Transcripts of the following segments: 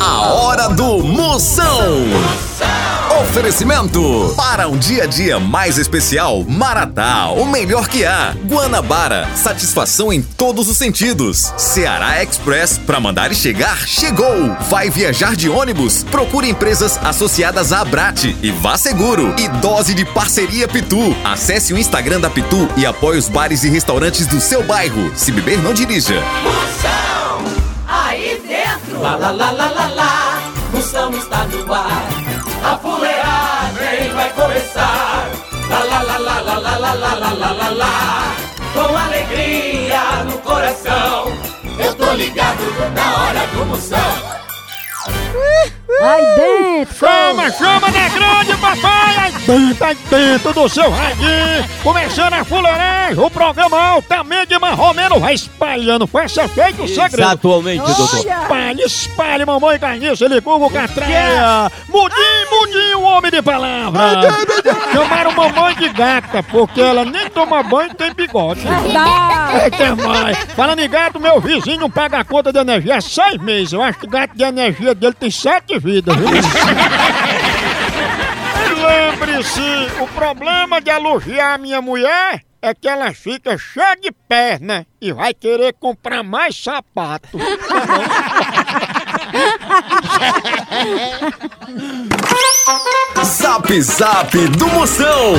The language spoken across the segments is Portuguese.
A hora do Moção. Oferecimento para um dia a dia mais especial, Maratá, o melhor que há. Guanabara, satisfação em todos os sentidos. Ceará Express, para mandar e chegar, chegou. Vai viajar de ônibus? Procure empresas associadas à Abrate e vá seguro. E dose de parceria Pitu. Acesse o Instagram da Pitu e apoie os bares e restaurantes do seu bairro. Se beber, não dirija. Moção. Lá, lá, lá, lá, lá, lá. Moção está no ar. A fuleagem vai começar. Lá, lá, lá, lá, lá, lá, lá, lá, lá, lá, lá, lá. Com alegria no coração. Eu tô ligado na hora do Moção. Aí dentro! Chama, chama na grande, papai! Aí dentro, aí dentro do seu radinho! Começando a fuleiragem, o programa altamente marromeno vai espalhando. Essa feito o segredo. Atualmente, doutor. Espalhe, espalhe, mamãe carniça, ele Google Catraia. Mudinho, mudinho, o homem de palavra. Chamaram mamãe de gata, porque ela nem toma banho e tem bigode. Verdade! Eita, mãe. Falando em gato, meu vizinho não paga a conta de energia há seis meses. Eu acho que o gato de energia dele tem sete vidas, viu? E Lembre-se, o problema de elogiar a minha mulher é que ela fica cheia de perna e vai querer comprar mais sapato. Zap Zap do Moção.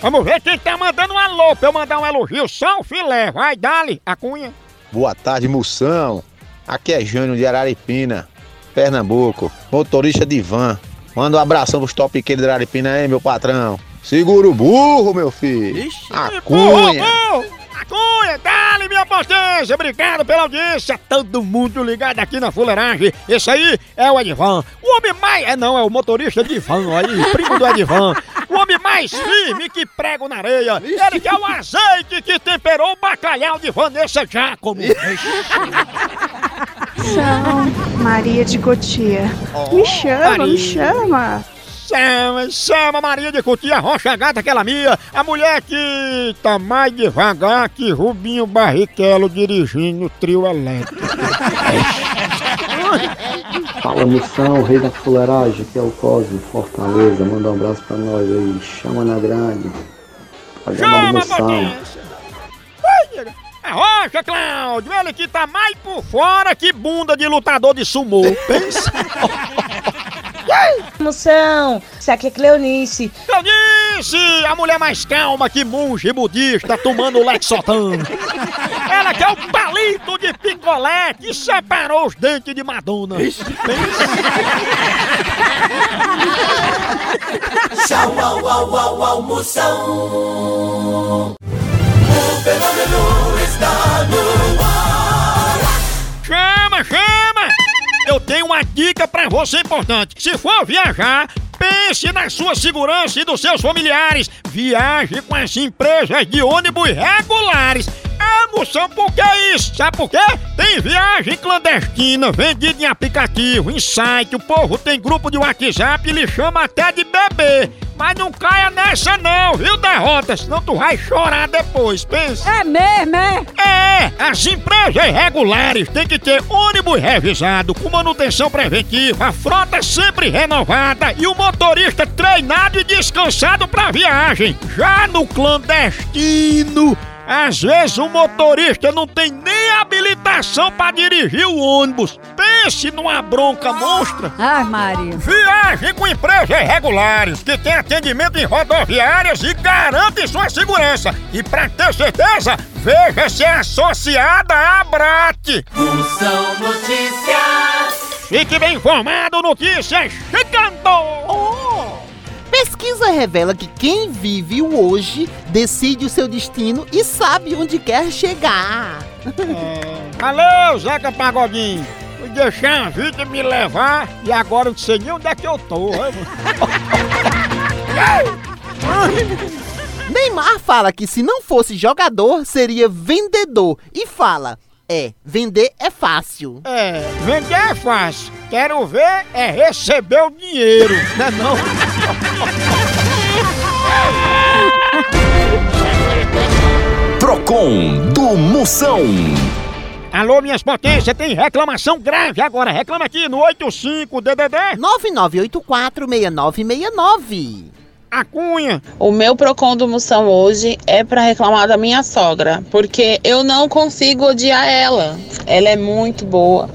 Vamos ver quem tá mandando um alô pra eu mandar um elogio. Só um filé. Vai, dali, a cunha. Boa tarde, Moção. Aqui é Jânio de Araripina, Pernambuco, motorista de van. Manda um abração pros topiqueiros de Araripina aí, meu patrão. Segura o burro, meu filho. A cunha. Burro, burro. A cunha, dali, minha potência. Obrigado pela audiência. Todo mundo ligado aqui na fuleiragem. Esse aí é o Edvan. O homem mais... É não, é o motorista de van aí, primo do Edvan. O homem mais firme que prego na areia. Ele que é o azeite que temperou o bacalhau de Vanessa Giacomo. São Maria de Cotia. me chama, Maria. me chama. Chama, chama Maria de Cutia Rocha Gata, aquela minha, a mulher que tá mais devagar que Rubinho Barrichello dirigindo o trio elétrico. Fala moção, rei da fuleiragem, aqui é o Cosmo, Fortaleza, manda um abraço pra nós aí, chama na grande. Chama, moção. Rocha, Cláudio, ele que tá mais por fora que bunda de lutador de sumô. Pensa. Moção, isso aqui é Cleonice. Disse, a mulher mais calma que monge budista tomando Lexotan. Ela que é o palito de picolé que separou os dentes de Madonna. Tchau, au, au, au, au, Moção. O fenômeno está no ar. Chama, chama! Eu tenho uma dica pra você importante. Se for viajar, pense na sua segurança e dos seus familiares. Viaje com as empresas de ônibus regulares. É, moção, por que isso? Sabe por quê? Tem viagem clandestina, vendida em aplicativo, em site, o povo tem grupo de WhatsApp e lhe chama até de bebê. Mas não caia nessa não, viu, derrota? Senão tu vai chorar depois, pensa. É mesmo, é? É, as empresas regulares têm que ter ônibus revisado, com manutenção preventiva, a frota sempre renovada e o motorista treinado e descansado pra viagem. Já no clandestino, às vezes o motorista não tem nem habilitação pra dirigir o ônibus. Pense numa bronca monstra. Ai, Maria. Viaje com empresas regulares que tem atendimento em rodoviárias e garante sua segurança. E para ter certeza, veja se é associada à Abrat. Moção Notícias. Fique bem informado, notícias chegando! Revela que quem vive o hoje decide o seu destino e sabe onde quer chegar. Valeu, Zeca Pagodinho! Fui deixar a vida me levar e agora não sei nem onde é que eu tô. Neymar fala que se não fosse jogador, seria vendedor. E fala: é, vender é fácil. É, vender é fácil. Quero ver é receber o dinheiro, né não? Procon do Moção. Alô, minhas potências, tem reclamação grave agora. Reclama aqui no 85-DDD. 99846969. A Cunha. O meu Procon do Moção hoje é pra reclamar da minha sogra, porque eu não consigo odiar ela. Ela é muito boa.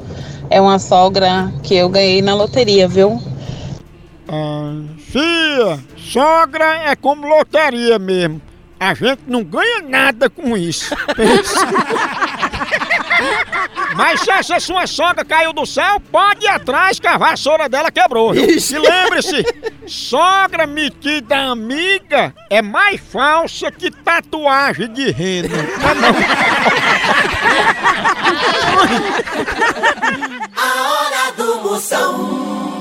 É uma sogra que eu ganhei na loteria, viu? Ah, Fia, sogra é como loteria mesmo. A gente não ganha nada com isso. Mas se essa sua sogra caiu do céu, pode ir atrás que a vassoura dela quebrou. viu? E lembre-se, sogra metida amiga é mais falsa que tatuagem de rena. A hora do Moção.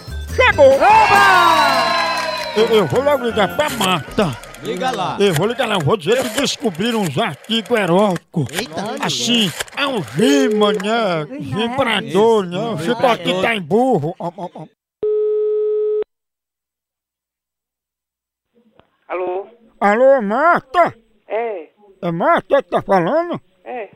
chegou! Eu, eu vou logo ligar pra Marta. Liga lá. Eu vou ligar lá, eu vou dizer que descobriram uns artigos eróticos. Assim, algema, né? Vibrador, né? O chicote tá em burro. Ó, ó, ó. Alô? Alô, Marta? É, É Marta que tá falando? é.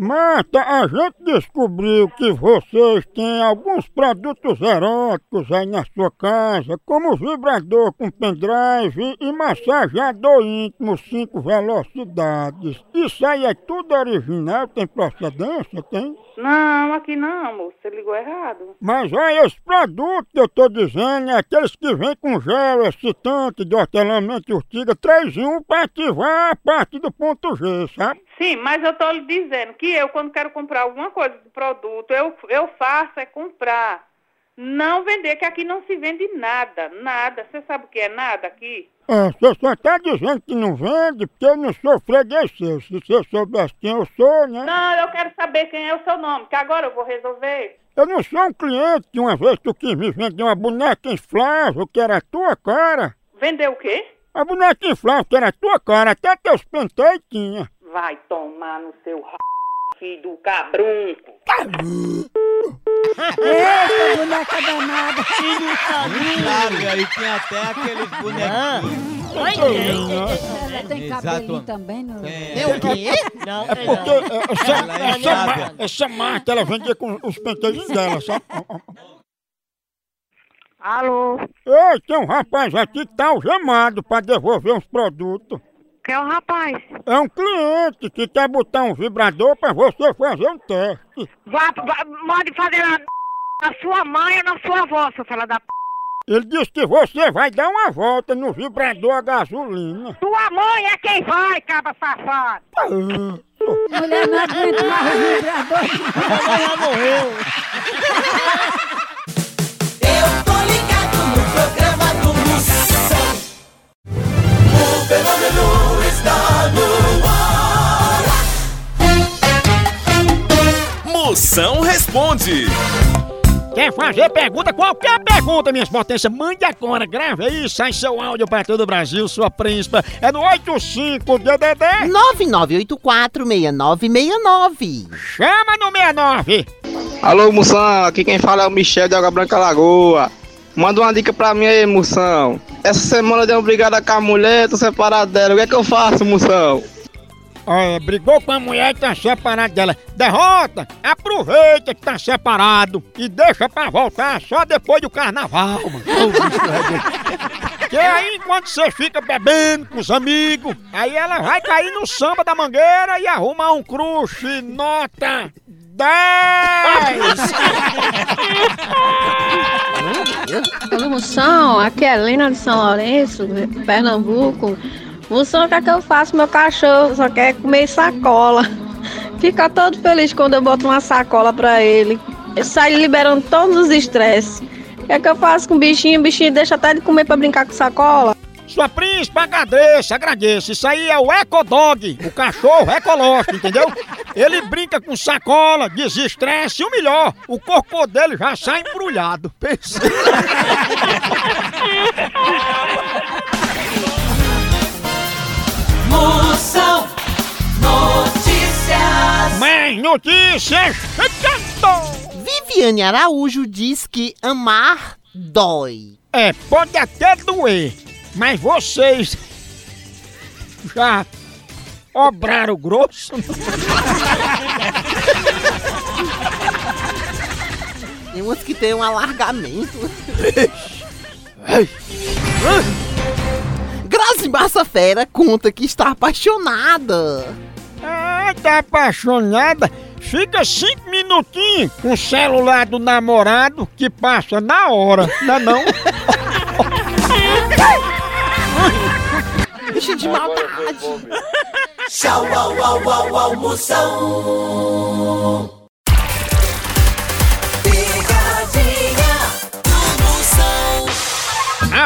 Marta, a gente descobriu que vocês têm alguns produtos eróticos aí na sua casa, como vibrador com pendrive e massageador íntimo 5 velocidades. Isso aí é tudo original? Tem procedência? Tem? Não, aqui não, moço. Você ligou errado. Mas olha, os produtos que eu tô dizendo é aqueles que vêm com gel excitante de hortelã-mente e urtiga 3 em 1 para ativar a parte do ponto G, sabe? Sim, mas eu tô lhe dizendo que eu, quando quero comprar alguma coisa de produto, eu, eu faço é comprar. Não vender, que aqui não se vende nada, nada. Você sabe o que é nada aqui? É, você só tá dizendo que não vende porque eu não sou freguês seu. Se você soubesse quem eu sou, né? Não, eu quero saber quem é o seu nome, que agora eu vou resolver. Eu não sou um cliente uma vez tu quis me vender uma boneca inflável que era a tua cara. Vender o quê? A boneca inflável que era a tua cara, até teus penteios tinha. Vai tomar no seu r... filho do cabrunco. Eita, boneca danada. Sabe, aí tem até aqueles bonequinhos. Ela tem Exato. cabelinho também, não? Tem o quê? Não, É porque é, essa, Ela é essa, ma- essa marca ela vendia com os penteios dela, sabe? Alô? Ei, tem um rapaz aqui que tá algemado pra devolver uns produtos. Quem é o rapaz? É um cliente que quer botar um vibrador pra você fazer um teste. Vá, vá, mande fazer na, na sua mãe ou na sua avó, seu filho da p. Ele disse que você vai dar uma volta no vibrador a gasolina. Sua mãe é quem vai, caba safado. Ah, Mulher não aguenta mais o vibrador. Ela morreu. responde. Quer fazer pergunta? Qualquer pergunta, minhas potências, mande agora, grave aí, sai seu áudio pra todo o Brasil, sua príncipa. É no 85DDD. 99846969. Chama no 69. Alô, Moção, aqui quem fala é o Michel de Água Branca Lagoa. Manda uma dica pra mim aí, Moção. Essa semana eu dei uma brigada com a mulher, tô separado dela. O que é que eu faço, Moção? Olha, brigou com a mulher e tá separado dela. Derrota! Aproveita que tá separado e deixa pra voltar só depois do carnaval, mano. É Que aí, enquanto você fica bebendo com os amigos, aí ela vai cair no samba da mangueira e arrumar um crush nota 10! Alô, Moção, aqui é a Helena de São Lourenço, Pernambuco. O que é que eu faço? Meu cachorro só quer comer sacola. Fica todo feliz quando eu boto uma sacola pra ele. Ele sai liberando todos os estresses. O que é que eu faço com o bichinho? O bichinho deixa até de comer pra brincar com sacola. Sua príncipe, agradeça, agradeça. Isso aí é o Ecodog, o cachorro ecológico, entendeu? Ele brinca com sacola, desestresse e o melhor, o corpo dele já sai embrulhado. Pensa. Moção Notícias. Mais notícias! Viviane Araújo diz que amar dói. É, pode até doer, mas vocês já obraram grosso? Tem umas que tem um alargamento. Massa Fera conta que está apaixonada. Ah, tá apaixonada? Fica cinco minutinhos com o celular do namorado que passa na hora, não é não? Deixa de maldade. Tchau, au, au, au, au,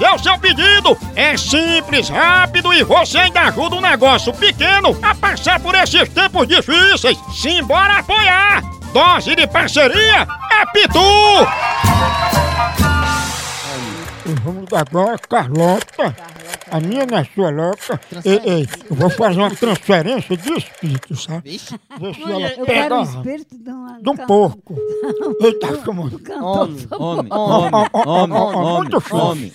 fazer o seu pedido. É simples, rápido e você ainda ajuda um negócio pequeno a passar por esses tempos difíceis. Simbora apoiar! Dose de parceria é Pitu! Vamos agora, Carlota. A minha é sua louca. Ei, ei, eu vou fazer uma transferência de espírito, sabe? Ver se ela Eu pega quero o espírito de, uma, de um porco. Eita, chamando. Homem, homem, homem, ó, ó, homem, muito forte. homem.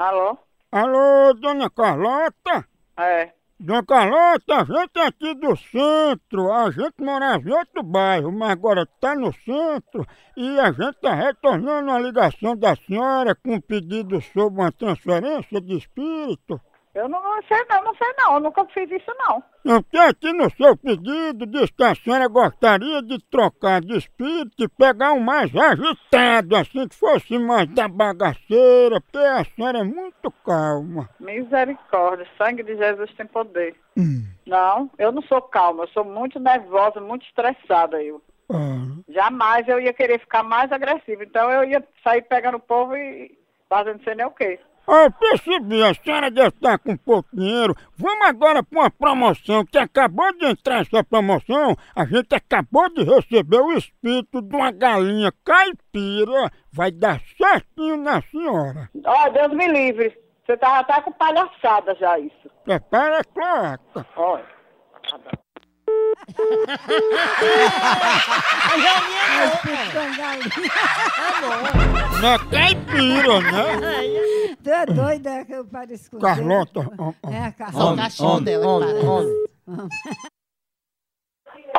Alô? Alô, dona Carlota? É. Dona Carlota, a gente é aqui do centro, a gente morava em outro bairro, mas agora tá no centro e a gente tá retornando a ligação da senhora com um pedido sobre uma transferência de espírito. Eu não, não sei não, não sei não, eu nunca fiz isso não. Eu tenho aqui no seu pedido diz que a senhora gostaria de trocar de espírito e pegar um mais agitado, assim que fosse mais da bagaceira, porque a senhora é muito calma. Misericórdia, sangue de Jesus tem poder. Não, eu não sou calma, eu sou muito nervosa, muito estressada eu. Jamais eu ia querer ficar mais agressiva, então eu ia sair pegando o povo e fazendo sei nem o quê. Ah, Eu percebi, a senhora deve estar com pouco dinheiro. Vamos agora para uma promoção que acabou de entrar essa promoção. A gente acabou de receber o espírito de uma galinha caipira. Vai dar certinho na senhora. Ó, Deus me livre, você tá, tá com palhaçada já isso. Prepara a cloaca. Olha. Não é caipira, né? Tu é doida que eu pareço com Carlota, Deus. ó, ó. É, a Só o Carlota. cachorro dela que parece.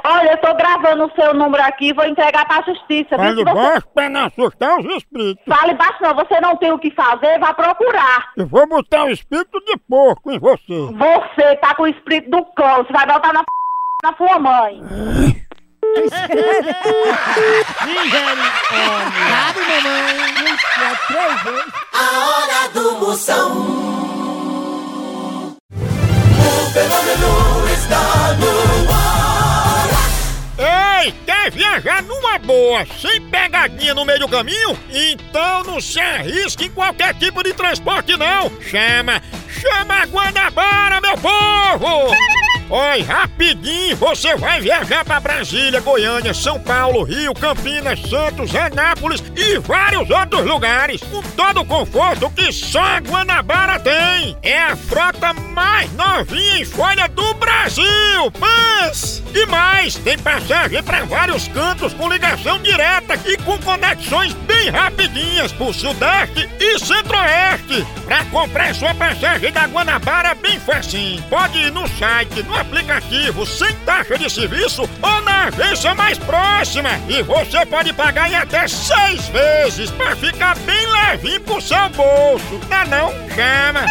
Olha, eu tô gravando o seu número aqui, vou entregar pra justiça. viu? Fale Se você... baixo pra não assustar os espíritos. Fale baixo não, você não tem o que fazer, vá procurar. Eu vou botar o espírito de porco em você. Você tá com o espírito do cão, você vai botar na p... na sua mãe. Sabe, mamãe? A hora do Moção. O fenômeno está no ar. Ei, quer viajar numa boa, sem pegadinha no meio do caminho? Então não se arrisque em qualquer tipo de transporte não. Chama, chama a Guanabara, meu povo! Oi, rapidinho, você vai viajar para Brasília, Goiânia, São Paulo, Rio, Campinas, Santos, Anápolis e vários outros lugares, com todo o conforto que só a Guanabara tem. É a frota mais novinha em folha do Brasil, mas e mais, tem passagem para vários cantos com ligação direta e com conexões bem rapidinhas pro Sudeste e Centro-Oeste. Pra comprar sua passagem da Guanabara bem facinho. Pode ir no site, no aplicativo, sem taxa de serviço ou na agência mais próxima. E você pode pagar em até seis vezes pra ficar bem levinho pro seu bolso. Não, não? Chama!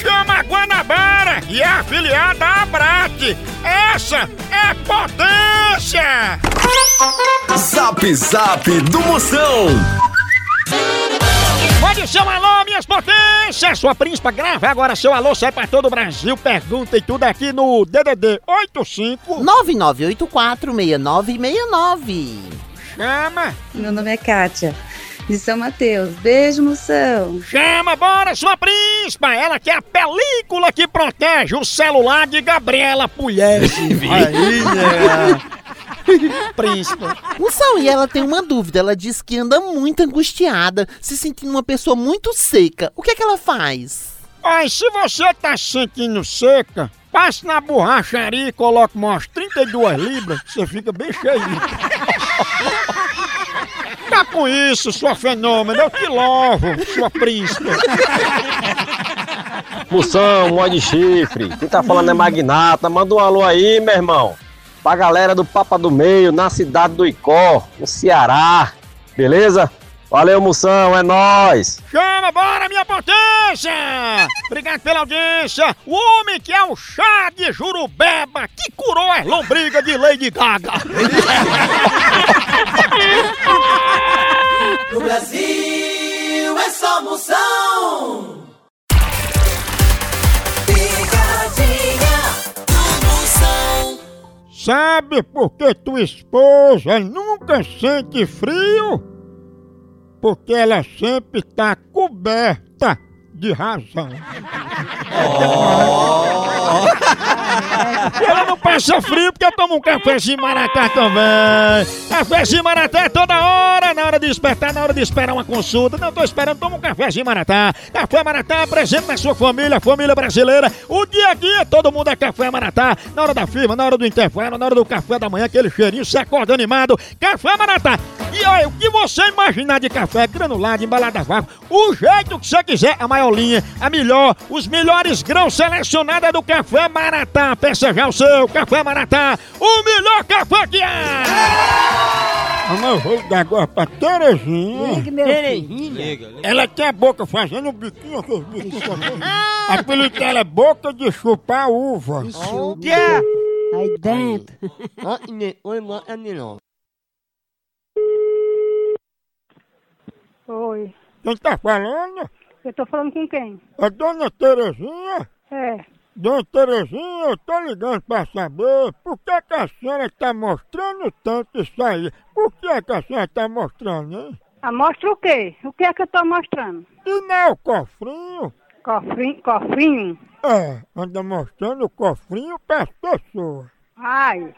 Chama a Guanabara e é afiliada à Abrat. Essa é potência! Zap Zap do Moção. Pode ser um alô, minhas potências! Sua príncipa grava agora seu alô, sai pra todo o Brasil, pergunta e tudo aqui no DDD 85 99846969. Chama! Meu nome é Kátia, de São Mateus. Beijo, moção. Chama, bora, sua príncipa! Ela que é a película que protege o celular de Gabriela Pugliese. Aí, né? Príncipa. Moção, e ela tem uma dúvida. Ela diz que anda muito angustiada, se sentindo uma pessoa muito seca. O que é que ela faz? Ai, se você tá se sentindo seca, passe na borracharia e coloque umas 32 libras, você fica bem cheio. Tá com isso, sua fenômeno, eu te louvo, sua príncipa. Moção, mó de chifre. Quem tá falando é Magnata. Manda um alô aí, meu irmão. Pra galera do Papa do Meio, na cidade do Icó, no Ceará. Beleza? Valeu, Moção, é nóis. Chama, bora, minha potência! Obrigado pela audiência. O homem que é o chá de jurubeba que curou as lombrigas de Lady Gaga. No Brasil é só moção. Sabe por que tua esposa nunca sente frio? Porque ela sempre tá coberta de razão. Ela não passa frio porque toma um cafezinho maratá também. Cafezinho maratá é toda hora, na hora de despertar, na hora de esperar uma consulta. Não tô esperando, toma um cafezinho maratá. Café maratá presente na sua família, família brasileira. O dia a dia, todo mundo é café maratá. Na hora da firma, na hora do intervalo, na hora do café da manhã, aquele cheirinho, você acorda animado. Café maratá. E olha, o que você imaginar de café granulado, embalado a vácuo, o jeito que você quiser, a maior linha, a melhor, os melhores grãos selecionados é do Café Maratá. Peça já o seu Café Maratá, o melhor café que é! Eu vou dar agora pra Terezinha. Ligue, meu Liga, Ela tem a boca fazendo biquinho, aquele biquinho assim. A apelido dela é boca de chupar uva. Aí dentro. Oi, Quem tá falando? eu tô falando com quem? É Dona Terezinha? É, Dona Terezinha, eu tô ligando pra saber por que, que a senhora tá mostrando tanto isso aí. Por que, é que a senhora tá mostrando, hein? ah, mostra o quê? O que é que eu tô mostrando? E não é o cofrinho? Cofrinho, cofrinho? É, anda mostrando o cofrinho pras pessoas. Ai,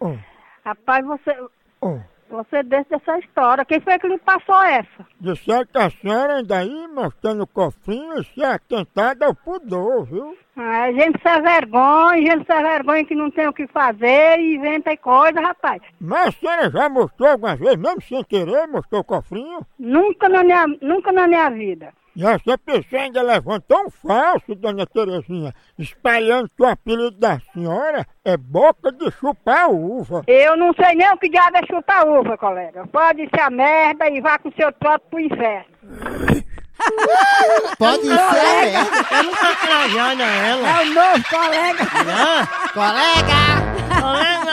Oh, rapaz, você, oh. Você deixa dessa história. Quem foi que lhe passou essa? Disseram que a senhora anda aí mostrando o cofrinho se atentada ao pudor, viu? Ah, gente sem vergonha, gente sem vergonha que não tem o que fazer e inventa coisa, rapaz. Mas a senhora já mostrou algumas vezes, mesmo sem querer, mostrou o cofrinho? Nunca na minha, nunca na minha vida. E essa pessoa ainda levantou um falso, dona Terezinha, espalhando que o apelido da senhora é boca de chupar uva. Eu não sei nem o que diabo é chutar uva, colega. Pode ser a merda e vá com seu trote pro inferno. Pode ser. Eu não tô trajando ela. É o novo colega. Colega! Colega,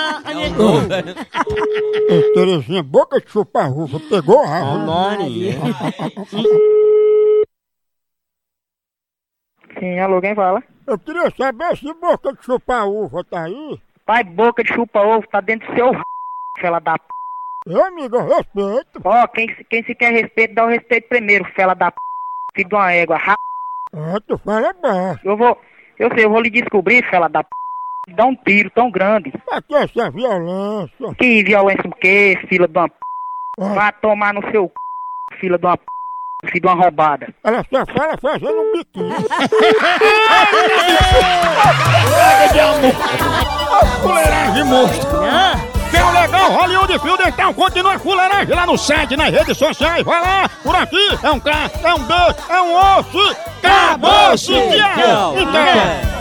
Ô, Terezinha, boca de chupar uva, pegou a árvore. Sim, alô, quem fala? Eu queria saber se boca de chupar uva tá aí. Pai, boca de chupa-ovo, tá dentro do seu r... fela da p... Ô, amigo, eu respeito. Ó, quem, se- quem se quer respeito, dá o respeito primeiro, fela da p... filho de uma égua. Ra... Ah, tu fala baixo. Eu vou, eu sei, eu vou lhe descobrir, fela da p... Dá um tiro tão grande. Pra que essa violência? Que violência o quê, fila de uma p... Vai tomar no seu c... fila de uma p... de uma roubada. Ela só fala fazendo um biquinho. Fuleiragem monstro. é o legal Hollywood Fio Dental continua fuleiragem lá no site, nas redes sociais. Vai lá, por aqui é um K, é um B, é um osso. Acabou-se, tchau. Então,